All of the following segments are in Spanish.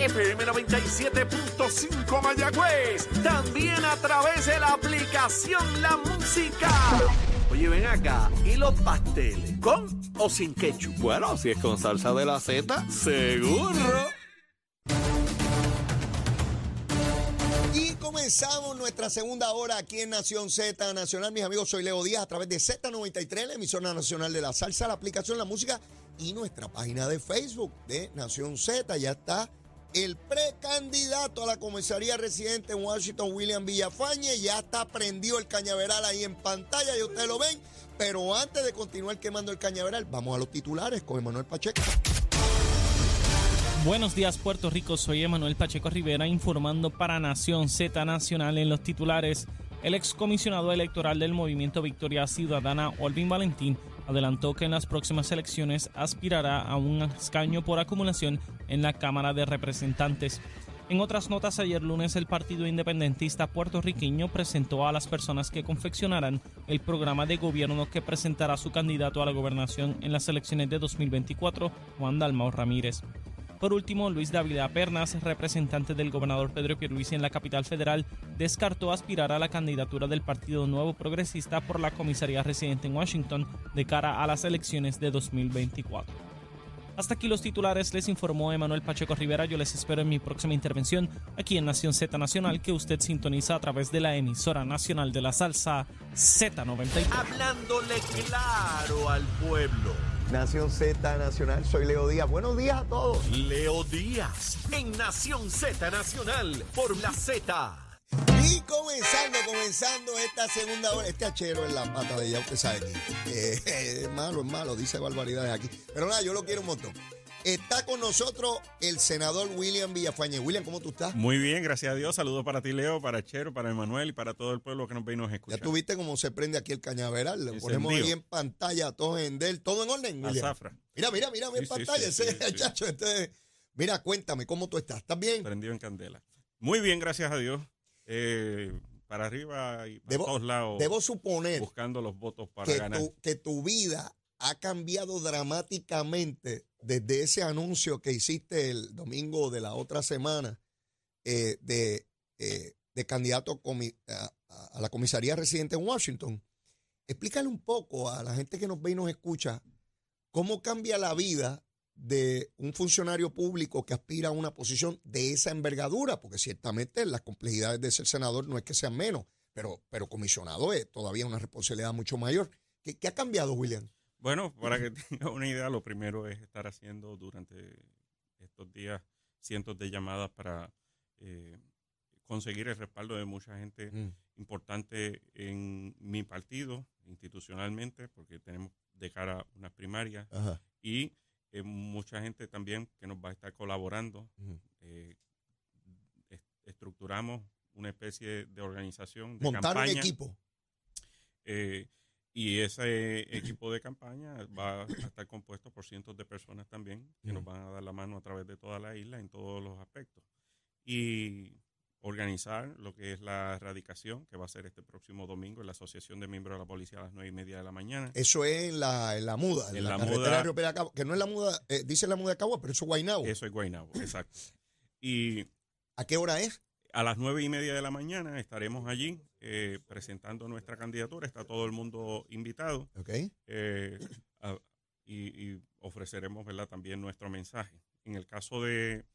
FM 97.5 Mayagüez. También a través de la aplicación La Música. Oye, ven acá. ¿Y los pasteles? ¿Con o sin ketchup? Bueno, si es con salsa de la Z, seguro. Y comenzamos nuestra segunda hora aquí en Nación Z Nacional. Mis amigos, soy Leo Díaz a través de Z93, la emisora nacional de la salsa, la aplicación La Música y nuestra página de Facebook de Nación Z. Ya está el precandidato a la comisaría residente en Washington, William Villafañe. Ya está prendido el cañaveral ahí en pantalla y ustedes lo ven. Pero antes de continuar quemando el cañaveral, vamos a los titulares con Emanuel Pacheco. Buenos días Puerto Rico, soy Emanuel Pacheco Rivera informando para Nación Z Nacional en los titulares. El excomisionado electoral del movimiento Victoria Ciudadana, Olvin Valentín, adelantó que en las próximas elecciones aspirará a un escaño por acumulación en la Cámara de Representantes. En otras notas, ayer lunes el Partido Independentista puertorriqueño presentó a las personas que confeccionarán el programa de gobierno que presentará su candidato a la gobernación en las elecciones de 2024, Juan Dalmau Ramírez. Por último, Luis Dávila Pernas, representante del gobernador Pedro Pierluisi en la capital federal, descartó aspirar a la candidatura del Partido Nuevo Progresista por la comisaría residente en Washington de cara a las elecciones de 2024. Hasta aquí los titulares, les informó Emanuel Pacheco Rivera. Yo les espero en mi próxima intervención aquí en Nación Z Nacional, que usted sintoniza a través de la emisora nacional de la salsa Z93. Hablándole claro al pueblo. Nación Z Nacional, soy Leo Díaz. Buenos días a todos. Leo Díaz en Nación Z Nacional por la Z. Y comenzando, comenzando esta segunda hora, este achero en la pata de ella, usted sabe que eh, es malo, es malo, dice barbaridades aquí. Pero nada, yo lo quiero un montón. Está con nosotros el senador William Villafañe. William, ¿cómo tú estás? Muy bien, gracias a Dios. Saludos para ti, Leo, para Chero, para Emanuel y para todo el pueblo que nos ve y nos escucha. Ya tuviste cómo se prende aquí el cañaveral. Encendido. ponemos ahí en pantalla, todo en del, todo en orden, William. Azafra, Mira, mira, mira, mira en Sí, pantalla sí, ese sí, chacho. Este, mira, cuéntame, ¿cómo tú estás? ¿Estás bien? prendido en candela. Muy bien, gracias a Dios. Eh, para arriba y para Debo- todos lados, Debo suponer buscando los votos para que ganar. tu, que tu vida ha cambiado dramáticamente desde ese anuncio que hiciste el domingo de la otra semana eh, de, eh, de candidato a, la comisaría residente en Washington. Explícale un poco a la gente que nos ve y nos escucha cómo cambia la vida de un funcionario público que aspira a una posición de esa envergadura, porque ciertamente las complejidades de ser senador no es que sean menos, pero, pero comisionado es todavía una responsabilidad mucho mayor. ¿Qué, qué ha cambiado, William? Bueno, para que tenga una idea, lo primero es estar haciendo durante estos días cientos de llamadas para eh, conseguir el respaldo de mucha gente importante en mi partido, institucionalmente, porque tenemos de cara unas primarias Ajá. y eh, mucha gente también que nos va a estar colaborando. Eh, est- estructuramos una especie de organización de Montar campaña. un equipo. Y ese equipo de campaña va a estar compuesto por cientos de personas también que nos van a dar la mano a través de toda la isla en todos los aspectos. Y organizar lo que es la erradicación, que va a ser este próximo domingo en la Asociación de Miembros de la Policía a las nueve y media de la mañana. Eso es en la, en la muda, en, En la, la carretera muda. que no es la muda, eh, dice la muda de Cagua, pero eso es Guaynabo. Eso es Guaynabo, exacto. Y ¿A qué hora es? A las nueve y media de la mañana estaremos allí eh, presentando nuestra candidatura. Está todo el mundo invitado. Ok. eh, a- y, y ofreceremos ¿verdad? también nuestro mensaje. En el caso de,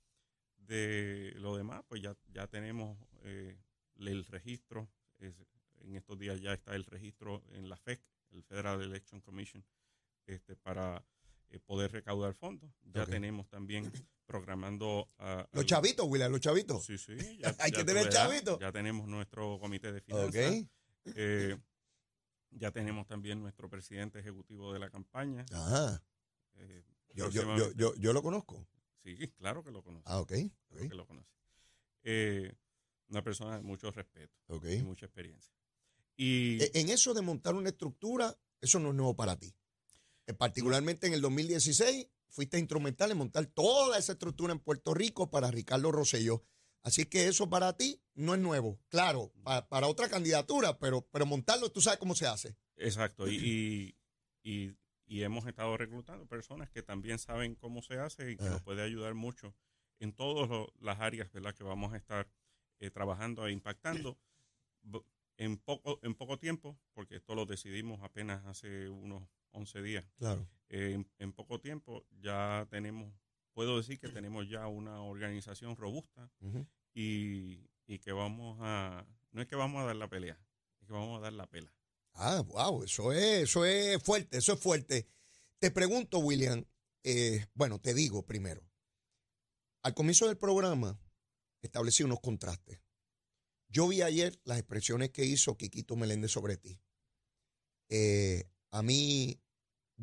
de lo demás, pues ya, ya tenemos eh, el registro. es- en estos días ya está el registro en la FEC, el Federal Election Commission, este, para eh, poder recaudar fondos. Ya tenemos también programando... a- Los chavitos, William, los chavitos. Sí, sí. ya- Hay ya que tener chavitos. Ya tenemos nuestro comité de finanzas. Eh, ya tenemos también nuestro presidente ejecutivo de la campaña. Ajá. Eh, Yo, yo, yo, yo, lo conozco. Sí, claro que lo conoce. Ah, ok. claro que lo conoce. Eh, una persona de mucho respeto ok. y mucha experiencia. Y E- En eso de montar una estructura, eso no es nuevo para ti. Eh, Particularmente en el 2016, fuiste instrumental en montar toda esa estructura en Puerto Rico para Ricardo Rosselló. Así que eso para ti no es nuevo. Claro, pa- para otra candidatura, pero, pero montarlo tú sabes cómo se hace. exacto. Y, y, y- y hemos estado reclutando personas que también saben cómo se hace y que Ah. nos puede ayudar mucho en todas las áreas ¿verdad? que vamos a estar eh, trabajando e impactando en poco, en poco tiempo, porque esto lo decidimos apenas hace unos 11 días. Claro. Eh, en, poco tiempo ya tenemos, puedo decir que tenemos ya una organización robusta y, y que vamos a, no es que vamos a dar la pelea, es que vamos a dar la pela. Ah, wow, eso es, eso es fuerte, eso es fuerte. Te pregunto, William, eh, bueno, te digo primero, al comienzo del programa establecí unos contrastes. Yo vi ayer las expresiones que hizo Quiquito Meléndez sobre ti. Eh, a mí,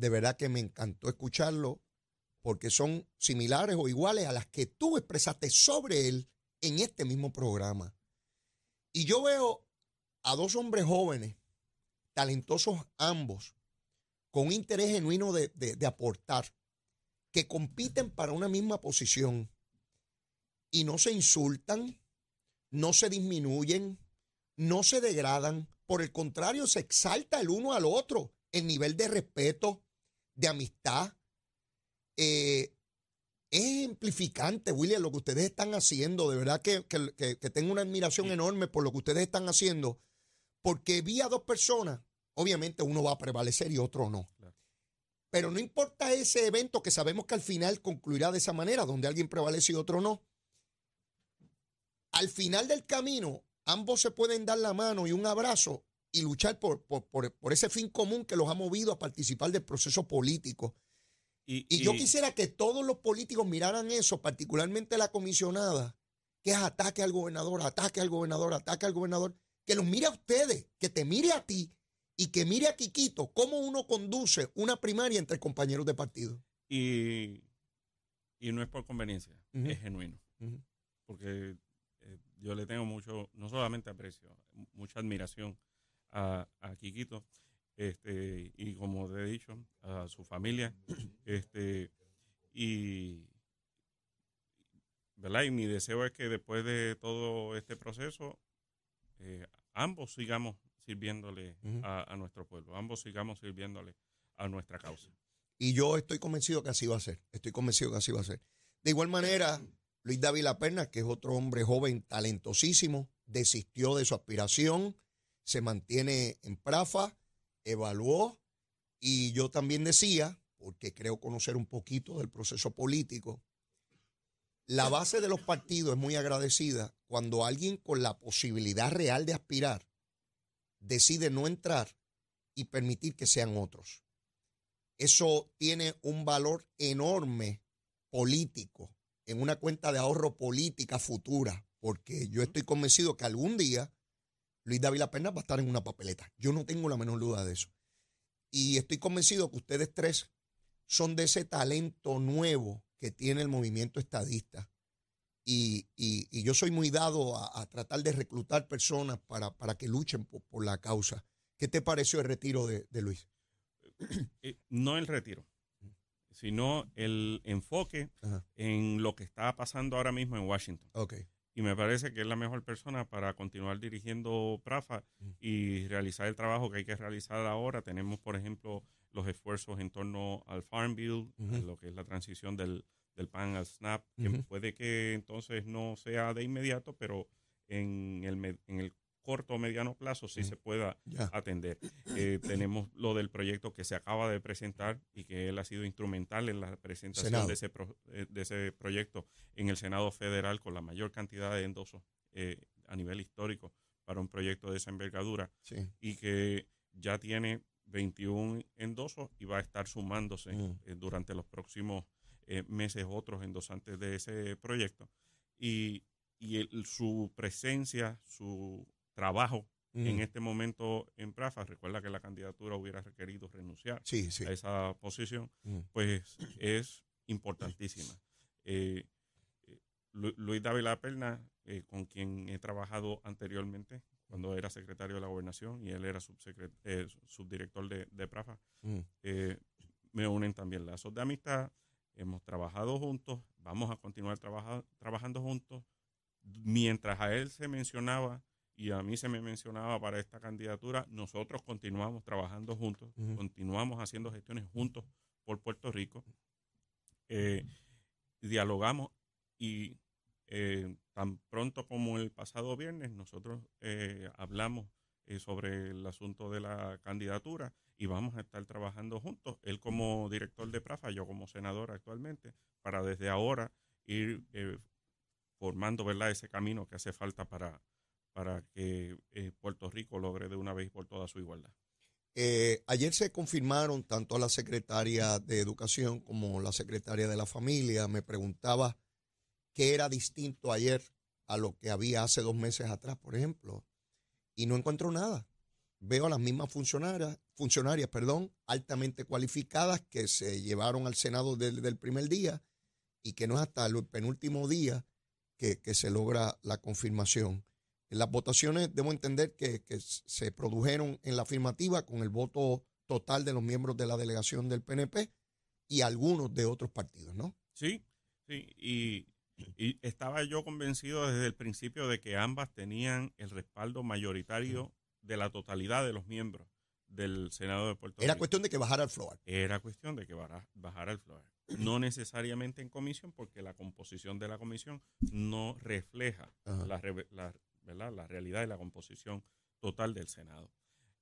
de verdad que me encantó escucharlo porque son similares o iguales a las que tú expresaste sobre él en este mismo programa. Y yo veo a dos hombres jóvenes, talentosos ambos, con interés genuino de, de aportar, que compiten para una misma posición y no se insultan, no se disminuyen, no se degradan, por el contrario, se exalta el uno al otro en nivel de respeto, de amistad. Eh, es ejemplificante, William, lo que ustedes están haciendo. De verdad que, tengo una admiración enorme por lo que ustedes están haciendo, porque vi a dos personas, obviamente uno va a prevalecer y otro no. Pero no importa ese evento que sabemos que al final concluirá de esa manera, donde alguien prevalece y otro no al final del camino, ambos se pueden dar la mano y un abrazo y luchar por, por, ese fin común que los ha movido a participar del proceso político. Y, yo quisiera que todos los políticos miraran eso, particularmente la comisionada, que es ataque al gobernador, ataque al gobernador, ataque al gobernador, que los mire a ustedes, que te mire a ti y que mire a Quiquito cómo uno conduce una primaria entre compañeros de partido. Y, no es por conveniencia, es genuino. Porque yo le tengo mucho, no solamente aprecio, mucha admiración a, a Quiquito, este, y como te he dicho, a su familia, este, y, ¿verdad? Y mi deseo es que después de todo este proceso, eh, ambos sigamos sirviéndole a, a, nuestro pueblo, ambos sigamos sirviéndole a nuestra causa. Y yo estoy convencido que así va a ser, estoy convencido que así va a ser. De igual manera, Luis David Perna, que es otro hombre joven talentosísimo, desistió de su aspiración, se mantiene en Prafa, evaluó y yo también decía, porque creo conocer un poquito del proceso político, la base de los partidos es muy agradecida cuando alguien con la posibilidad real de aspirar decide no entrar y permitir que sean otros. Eso tiene un valor enorme político en una cuenta de ahorro política futura, porque yo estoy convencido que algún día Luis David Pena va a estar en una papeleta. Yo no tengo la menor duda de eso. Y estoy convencido que ustedes tres son de ese talento nuevo que tiene el movimiento estadista. Y, yo soy muy dado a, tratar de reclutar personas para, para que luchen por, la causa. ¿Qué te pareció el retiro de, de Luis? Eh, no el retiro sino el enfoque en lo que está pasando ahora mismo en Washington. Okay. Y me parece que es la mejor persona para continuar dirigiendo PRAFA y realizar el trabajo que hay que realizar ahora. Tenemos, por ejemplo, los esfuerzos en torno al Farm Bill, lo que es la transición del, del PAN al SNAP, que puede que entonces no sea de inmediato, pero en el, en el corto o mediano plazo sí se pueda atender. Eh, tenemos lo del proyecto que se acaba de presentar y que él ha sido instrumental en la presentación de ese, eh, de ese proyecto en el Senado Federal con la mayor cantidad de endosos eh, a nivel histórico para un proyecto de esa envergadura y que ya tiene 21 endosos y va a estar sumándose mm. durante los próximos meses otros endosantes de ese proyecto. Y, y su presencia, su trabajo en este momento en Prafa, recuerda que la candidatura hubiera requerido renunciar a esa posición, pues es importantísima. Eh, eh, Luis David Perna, eh, con quien he trabajado anteriormente, cuando era secretario de la gobernación y él era subdirector de, de Prafa, me unen también lazos de amistad. Hemos trabajado juntos, vamos a continuar trabajando juntos. Mientras a él se mencionaba y a mí se me mencionaba para esta candidatura, nosotros continuamos trabajando juntos, continuamos haciendo gestiones juntos por Puerto Rico, eh, dialogamos Y eh, tan pronto como el pasado viernes, nosotros eh, hablamos sobre el asunto de la candidatura y vamos a estar trabajando juntos, él como director de PRAFA, yo como senador actualmente, para desde ahora ir formando ¿verdad? ese camino que hace falta para, para que Puerto Rico logre de una vez por todas su igualdad. ayer se confirmaron tanto la secretaria de Educación como la secretaria de la Familia. Me preguntaba qué era distinto ayer a lo que había hace dos meses atrás, por ejemplo, y no encuentro nada. Veo a las mismas funcionarias, funcionarias perdón, altamente cualificadas que se llevaron al Senado desde el primer día y que no es hasta el penúltimo día que, se logra la confirmación. Las votaciones debo entender que, que se produjeron en la afirmativa con el voto total de los miembros de la delegación del PNP y algunos de otros partidos, ¿no? Sí, sí, y y estaba yo convencido desde el principio de que ambas tenían el respaldo mayoritario de la totalidad de los miembros del Senado de Puerto Rico. Era cuestión de que bajara el floor. Era cuestión de que bajara el floor. No necesariamente en comisión, porque la composición de la comisión no refleja la, la, realidad y la composición total del Senado.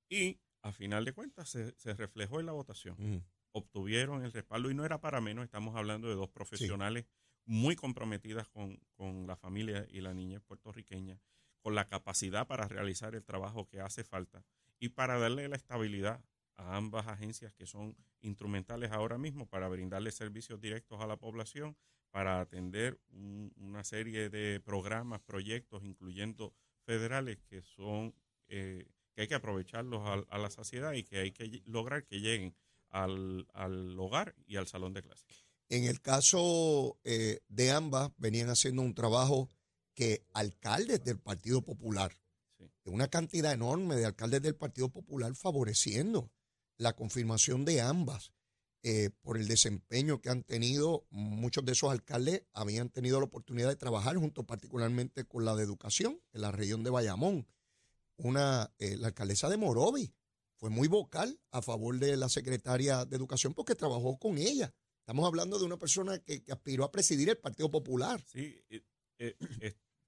Y a final de cuentas se, reflejó en la votación. Obtuvieron el respaldo y no era para menos, estamos hablando de dos profesionales muy comprometidas con, la familia y la niña puertorriqueña, con la capacidad para realizar el trabajo que hace falta y para darle la estabilidad a ambas agencias que son instrumentales ahora mismo para brindarle servicios directos a la población, para atender una serie de programas, proyectos, incluyendo federales, que son eh, que hay que aprovecharlos a, la sociedad y que hay que lograr que lleguen al, al hogar y al salón de clases. En el caso eh, de ambas, venían haciendo un trabajo que alcaldes del Partido Popular, una cantidad enorme de alcaldes del Partido Popular favoreciendo la confirmación de ambas eh, por el desempeño que han tenido. Muchos de esos alcaldes habían tenido la oportunidad de trabajar junto particularmente con la de educación en la región de Bayamón. Una, eh, la alcaldesa de Morovi fue muy vocal a favor de la secretaria de educación porque trabajó con ella Estamos hablando de una persona que, aspiró a presidir el Partido Popular. Sí, eh,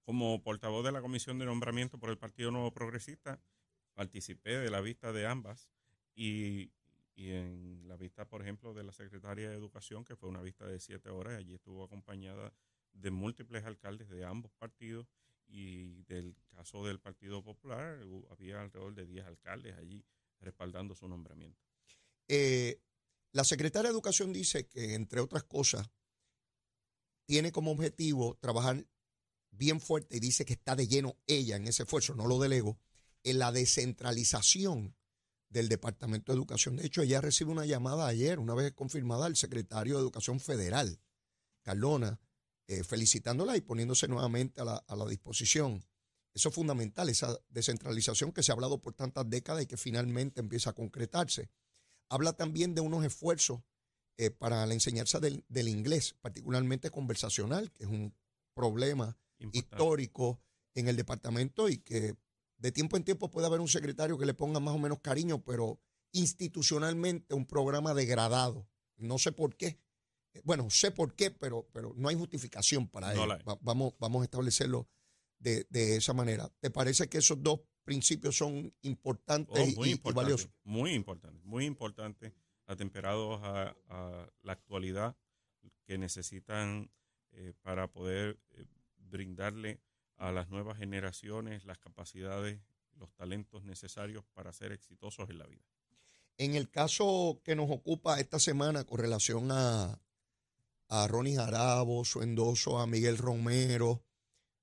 como portavoz de la Comisión de Nombramiento por el Partido Nuevo Progresista, participé de la vista de ambas y, en la vista, por ejemplo, de la Secretaria de Educación, que fue una vista de siete horas, allí estuvo acompañada de múltiples alcaldes de ambos partidos y del caso del Partido Popular había alrededor de 10 alcaldes allí respaldando su nombramiento. Eh, la secretaria de Educación dice que, entre otras cosas, tiene como objetivo trabajar bien fuerte y dice que está de lleno ella en ese esfuerzo, no lo delego, en la descentralización del Departamento de Educación. De hecho, ella recibe una llamada ayer, una vez confirmada, al secretario de Educación Federal, Carlona, eh, felicitándola y poniéndose nuevamente a la, a la disposición. Eso es fundamental, esa descentralización que se ha hablado por tantas décadas y que finalmente empieza a concretarse. Habla también de unos esfuerzos eh, para la enseñanza del, inglés, particularmente conversacional, que es un problema histórico en el departamento y que de tiempo en tiempo puede haber un secretario que le ponga más o menos cariño, pero institucionalmente un programa degradado. No sé por qué. Bueno, sé por qué, pero, pero no hay justificación para ello. vamos, vamos a establecerlo de, de, esa manera. ¿Te parece que esos dos principios son importantes oh, muy y, valiosos. Muy importantes, muy importantes, atemperados a, la actualidad que necesitan eh, para poder eh, brindarle a las nuevas generaciones las capacidades, los talentos necesarios para ser exitosos en la vida. En el caso que nos ocupa esta semana con relación a, a Ronnie Jarabo, su endoso a Miguel Romero,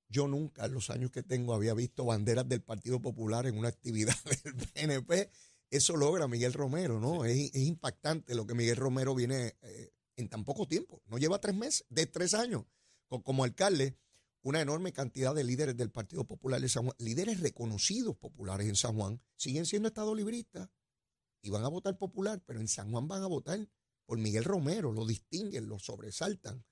yo nunca en los años que tengo había visto banderas del Partido Popular en una actividad del PNP. Eso logra Miguel Romero, ¿no? Es, impactante lo que Miguel Romero viene eh, en tan poco tiempo. No lleva tres meses, de tres años. Como, alcalde, una enorme cantidad de líderes del Partido Popular de San Juan, líderes reconocidos populares en San Juan, siguen siendo estado libristas y van a votar popular, pero en San Juan van a votar por Miguel Romero, lo distinguen, lo sobresaltan.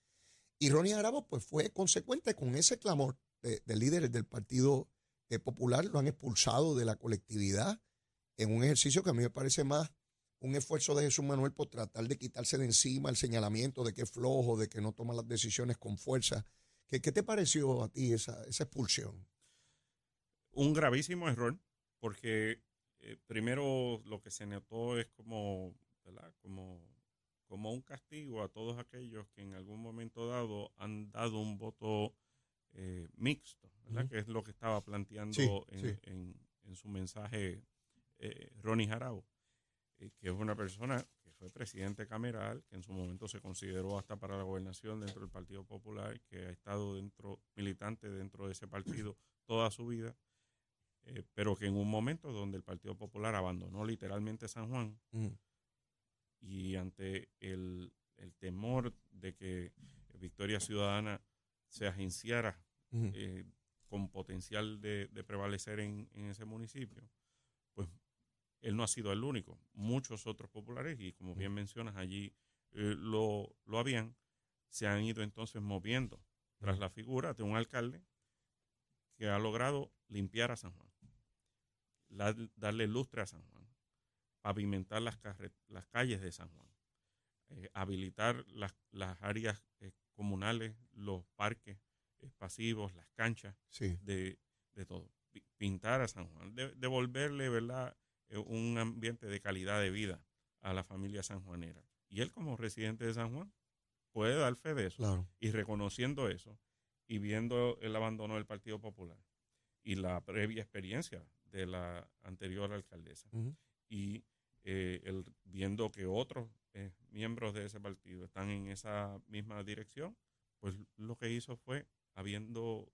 Y Ronnie Arabo pues fue consecuente con ese clamor de, líderes del Partido eh, Popular lo han expulsado de la colectividad en un ejercicio que a mí me parece más un esfuerzo de Jesús Manuel por tratar de quitarse de encima el señalamiento de que es flojo, de que no toma las decisiones con fuerza, ¿Qué, qué te pareció a ti esa, esa expulsión? Un gravísimo error, porque eh, primero lo que se notó es como, ¿verdad? Como, como un castigo a todos aquellos que en algún momento dado han dado un voto eh, mixto, ¿verdad? Que es lo que estaba planteando Sí, en, sí. en- en su mensaje eh, Ronnie Jarabo, que es una persona fue presidente cameral, que en su momento se consideró hasta para la gobernación dentro del Partido Popular, que ha estado dentro, militante dentro de ese partido toda su vida, eh, pero que en un momento donde el Partido Popular abandonó literalmente San Juan Ujú. y ante el, el temor de que Victoria Ciudadana se agenciara Ujú. eh, con potencial de, de prevalecer en, en ese municipio, él no ha sido el único. Muchos otros populares, y como bien mencionas, allí eh, lo, lo habían, se han ido entonces moviendo tras la figura de un alcalde que ha logrado limpiar a San Juan, la- darle lustre a San Juan, pavimentar las, las calles de San Juan, eh, habilitar las, las áreas eh, comunales, los parques eh, pasivos, las canchas Sí. de, de todo. Pi- Pintar a San Juan, de- devolverle ¿verdad? Eh, un ambiente de calidad de vida a la familia sanjuanera. Y él como residente de San Juan puede dar fe de eso. Claro. Y reconociendo eso y viendo el abandono del Partido Popular y la previa experiencia de la anterior alcaldesa y eh, el, viendo que otros eh, miembros de ese partido están en esa misma dirección, pues lo que hizo fue, habiendo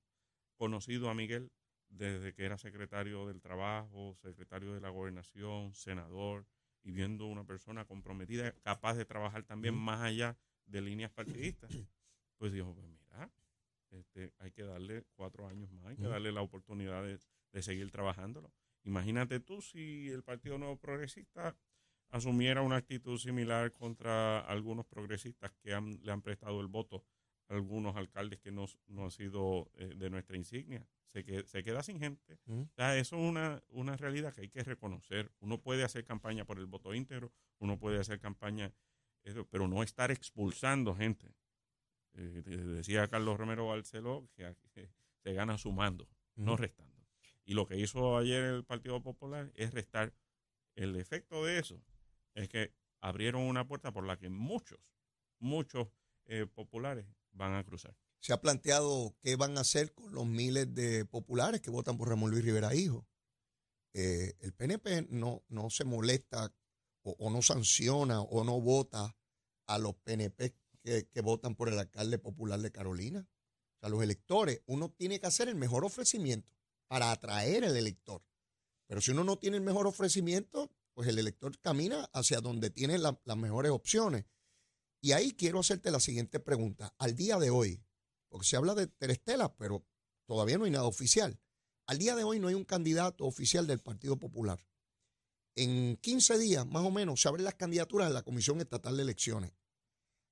conocido a Miguel desde que era secretario del Trabajo, secretario de la Gobernación, senador, y viendo una persona comprometida, capaz de trabajar también más allá de líneas partidistas, pues dijo, pues mira, este, hay que darle cuatro años más, hay que darle la oportunidad de, de seguir trabajándolo. Imagínate tú si el Partido Nuevo Progresista asumiera una actitud similar contra algunos progresistas que han- le han prestado el voto a algunos alcaldes que no, no han sido eh, de nuestra insignia. Se, que- se queda sin gente. Ujú. O sea, eso es una, una realidad que hay que reconocer. Uno puede hacer campaña por el voto íntegro, uno puede hacer campaña, eso, pero no estar expulsando gente. Eh, de- decía Carlos Romero Barceló que, se gana sumando, no restando. Y lo que hizo ayer el Partido Popular es restar. El efecto de eso es que abrieron una puerta por la que muchos, muchos eh, populares van a cruzar. Se ha planteado qué van a hacer con los miles de populares que votan por Ramón Luis Rivera Hijo. Eh, el PNP no, no se molesta o, no sanciona o no vota a los PNP que, que votan por el alcalde popular de Carolina. O sea, los electores, uno tiene que hacer el mejor ofrecimiento para atraer al elector. Pero si uno no tiene el mejor ofrecimiento, pues el elector camina hacia donde tiene la- las mejores opciones. Y ahí quiero hacerte la siguiente pregunta. Al día de hoy, porque se habla de Terestela, pero todavía no hay nada oficial. Al día de hoy no hay un candidato oficial del Partido Popular. En 15 días, más o menos, se abren las candidaturas en la Comisión Estatal de Elecciones.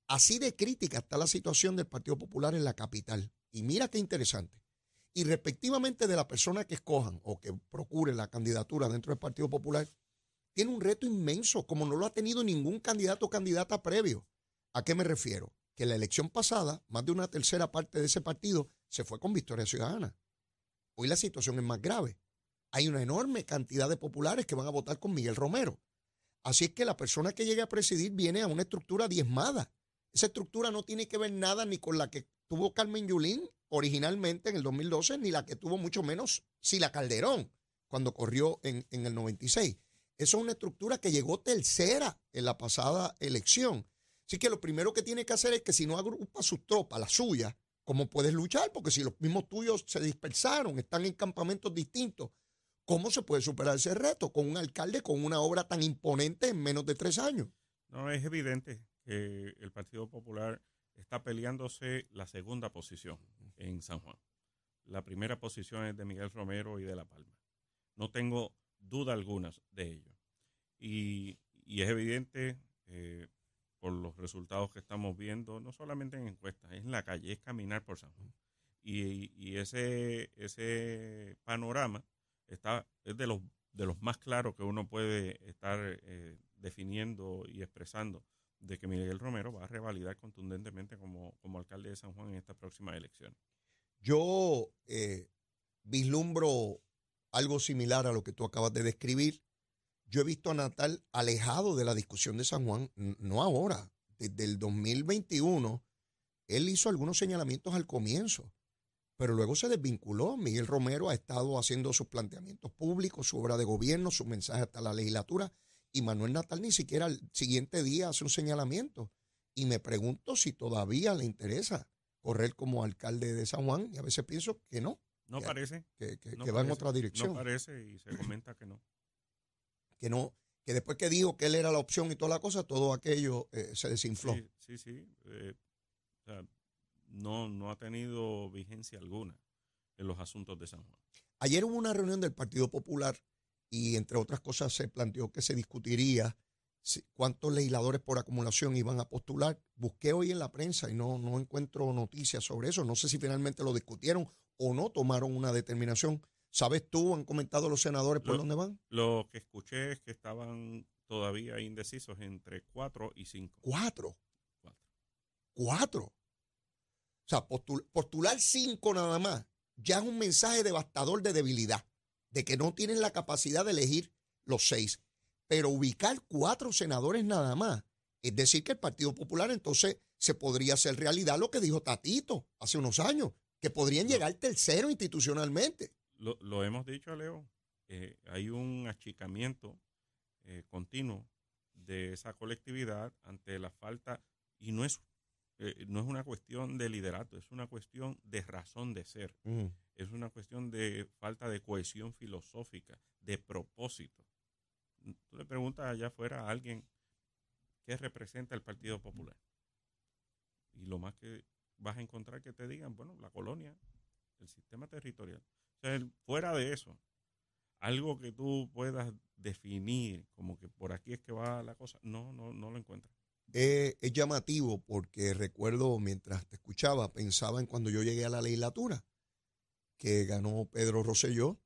Así de crítica está la situación del Partido Popular en la capital. Y mira qué interesante. Y respectivamente de la persona que escojan o que procure la candidatura dentro del Partido Popular, tiene un reto inmenso, como no lo ha tenido ningún candidato o candidata previo. ¿A qué me refiero? Que la elección pasada, más de una tercera parte de ese partido se fue con Victoria Ciudadana. Hoy la situación es más grave. Hay una enorme cantidad de populares que van a votar con Miguel Romero. Así es que la persona que llegue a presidir viene a una estructura diezmada. Esa estructura no tiene que ver nada ni con la que tuvo Carmen Yulín originalmente en el 2012, ni la que tuvo mucho menos Sila Calderón cuando corrió en, en el 96. Eso es una estructura que llegó tercera en la pasada elección. Así que lo primero que tiene que hacer es que si no agrupa sus tropas, la suya, ¿cómo puedes luchar? Porque si los mismos tuyos se dispersaron, están en campamentos distintos, ¿cómo se puede superar ese reto con un alcalde con una obra tan imponente en menos de tres años? No, es evidente que el Partido Popular está peleándose la segunda posición en San Juan. La primera posición es de Miguel Romero y de La Palma. No tengo duda alguna de ello. Y, y es evidente eh, por los resultados que estamos viendo, no solamente en encuestas, es en la calle, es caminar por San Juan. Y, ese, ese panorama está, es de los, de los más claros que uno puede estar eh, definiendo y expresando de que Miguel Romero va a revalidar contundentemente como, como alcalde de San Juan en esta próxima elección. Yo eh, vislumbro algo similar a lo que tú acabas de describir. Yo he visto a Natal alejado de la discusión de San Juan, no ahora, desde el 2021. Él hizo algunos señalamientos al comienzo, pero luego se desvinculó. Miguel Romero ha estado haciendo sus planteamientos públicos, su obra de gobierno, sus mensajes hasta la legislatura, y Manuel Natal ni siquiera el siguiente día hace un señalamiento. Y me pregunto si todavía le interesa correr como alcalde de San Juan, y a veces pienso que no. No parece. Que, va en otra dirección. No parece y se comenta que no. Que no, que después que dijo que él era la opción y toda la cosa, todo aquello eh, se desinfló. Sí, sí, eh, no, no ha tenido vigencia alguna en los asuntos de San Juan. Ayer hubo una reunión del Partido Popular y entre otras cosas se planteó que se discutiría cuántos legisladores por acumulación iban a postular. Busqué hoy en la prensa y no, no encuentro noticias sobre eso. No sé si finalmente lo discutieron o no tomaron una determinación. ¿Sabes tú, han comentado los senadores por dónde van? Lo que escuché es que estaban todavía indecisos entre cuatro y cinco. ¿Cuatro? Cuatro. O sea, postular cinco nada más ya es un mensaje devastador de debilidad, de que no tienen la capacidad de elegir los seis. Pero ubicar cuatro senadores nada más, es decir, que el Partido Popular entonces se podría hacer realidad lo que dijo Tatito hace unos años, que podrían llegar tercero institucionalmente. Lo, hemos dicho, Leo. Eh, hay un achicamiento eh, continuo de esa colectividad ante la falta, y no es, eh, no es una cuestión de liderato, es una cuestión de razón de ser. Es una cuestión de falta de cohesión filosófica, de propósito. Tú le preguntas allá afuera a alguien qué representa el Partido Popular. Y lo más que vas a encontrar que te digan, bueno, la colonia, el sistema territorial. O sea, fuera de eso, algo que tú puedas definir como que por aquí es que va la cosa, no, no, no lo encuentras. es llamativo porque recuerdo mientras te escuchaba, pensaba en cuando yo llegué a la legislatura, que ganó Pedro Rosselló,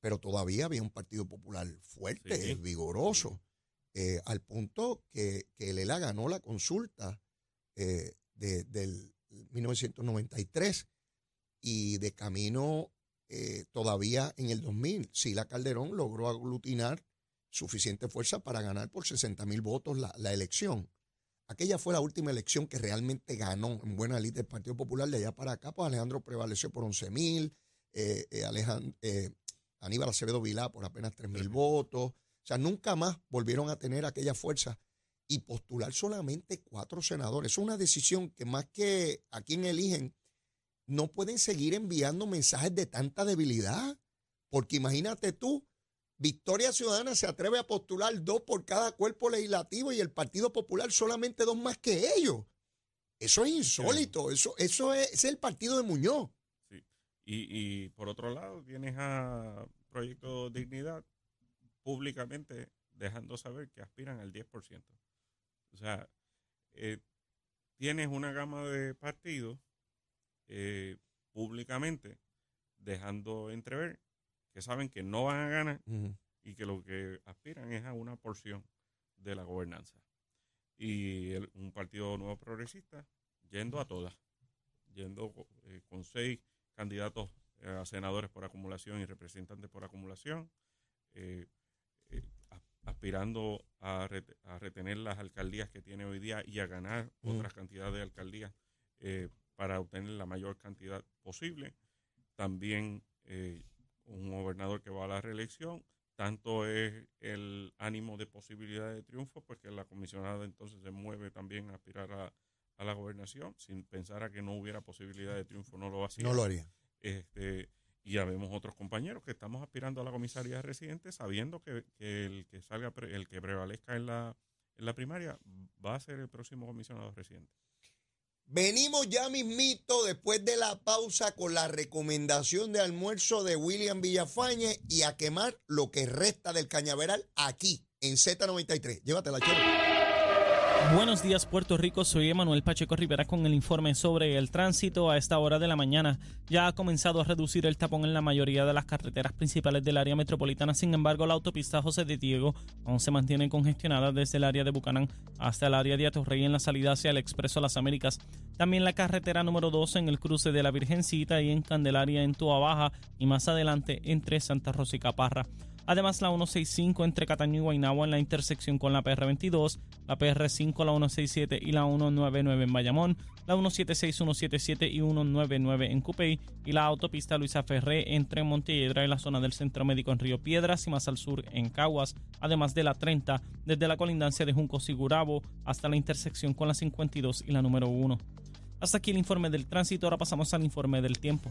pero todavía había un Partido Popular fuerte, vigoroso, eh, al punto que, que Lela ganó la consulta eh, del, 1993 y de camino eh, todavía en el 2000, Sila Calderón logró aglutinar suficiente fuerza para ganar por 60 mil votos la, elección. Aquella fue la última elección que realmente ganó en buena lista del Partido Popular de allá para acá, pues Alejandro prevaleció por 11 mil, eh, eh, Aníbal Acevedo Vilá por apenas 3 mil votos. O sea, nunca más volvieron a tener aquella fuerza y postular solamente cuatro senadores. Es una decisión que más que a quien eligen, no pueden seguir enviando mensajes de tanta debilidad. Porque imagínate tú, Victoria Ciudadana se atreve a postular dos por cada cuerpo legislativo y el Partido Popular solamente dos más que ellos. Eso es insólito, eso, eso es, el partido de Muñoz. Sí. Y, y por otro lado, tienes a Proyecto Dignidad públicamente dejando saber que aspiran al 10%. O sea, eh, tienes una gama de partidos eh, públicamente dejando entrever que saben que no van a ganar y que lo que aspiran es a una porción de la gobernanza. Y un partido nuevo progresista yendo a todas, yendo eh, con seis candidatos a senadores por acumulación y representantes por acumulación, aspirando a, retener las alcaldías que tiene hoy día y a ganar otra cantidad de alcaldías eh, para obtener la mayor cantidad posible. También eh, un gobernador que va a la reelección. Tanto es el ánimo de posibilidad de triunfo, pues que la comisionada entonces se mueve también a aspirar a, a la gobernación, sin pensar a que no hubiera posibilidad de triunfo, no lo hacía. No lo haría. Este, y ya vemos otros compañeros que estamos aspirando a la comisaría de residentes sabiendo que, el que salga, el que prevalezca en la, en la primaria va a ser el próximo comisionado residente. Venimos ya mismito después de la pausa con la recomendación de almuerzo de William Villafañe y a quemar lo que resta del cañaveral aquí en Z93. Llévatela, chévere. Buenos días Puerto Rico, soy Emanuel Pacheco Rivera con el informe sobre el tránsito a esta hora de la mañana. Ya ha comenzado a reducir el tapón en la mayoría de las carreteras principales del área metropolitana, sin embargo la autopista José de Diego aún se mantiene congestionada desde el área de Bucanán hasta el área de Atorrey en la salida hacia el Expreso Las Américas. También la carretera número 2 en el cruce de la Virgencita y en Candelaria en Tua Baja y más adelante entre Santa Rosa y Caparra. Además, la 165 entre Cataño y Guaynabo en la intersección con la PR22, la PR5, la 167 y la 199 en Bayamón, la 176, 177 y 199 en Cupey y la autopista Luisa Ferré entre Montelledra y la zona del Centro Médico en Río Piedras y más al sur en Caguas, además de la 30 desde la colindancia de Junco Sigurabo hasta la intersección con la 52 y la número 1. Hasta aquí el informe del tránsito, ahora pasamos al informe del tiempo.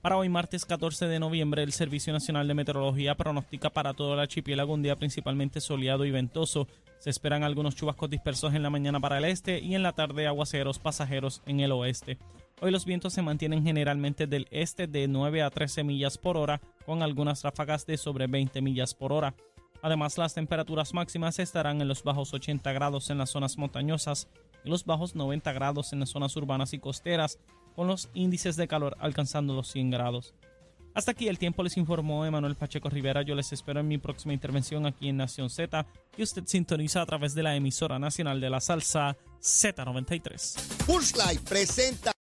Para hoy, martes 14 de noviembre, el Servicio Nacional de Meteorología pronostica para todo el archipiélago un día principalmente soleado y ventoso. Se esperan algunos chubascos dispersos en la mañana para el este y en la tarde aguaceros pasajeros en el oeste. Hoy los vientos se mantienen generalmente del este de 9 a 13 millas por hora, con algunas ráfagas de sobre 20 millas por hora. Además, las temperaturas máximas estarán en los bajos 80 grados en las zonas montañosas y los bajos 90 grados en las zonas urbanas y costeras, con los índices de calor alcanzando los 100 grados. Hasta aquí el tiempo les informó Emanuel Pacheco Rivera. Yo les espero en mi próxima intervención aquí en Nación Z, que usted sintoniza a través de la emisora nacional de la salsa Z93. Pulse Live presenta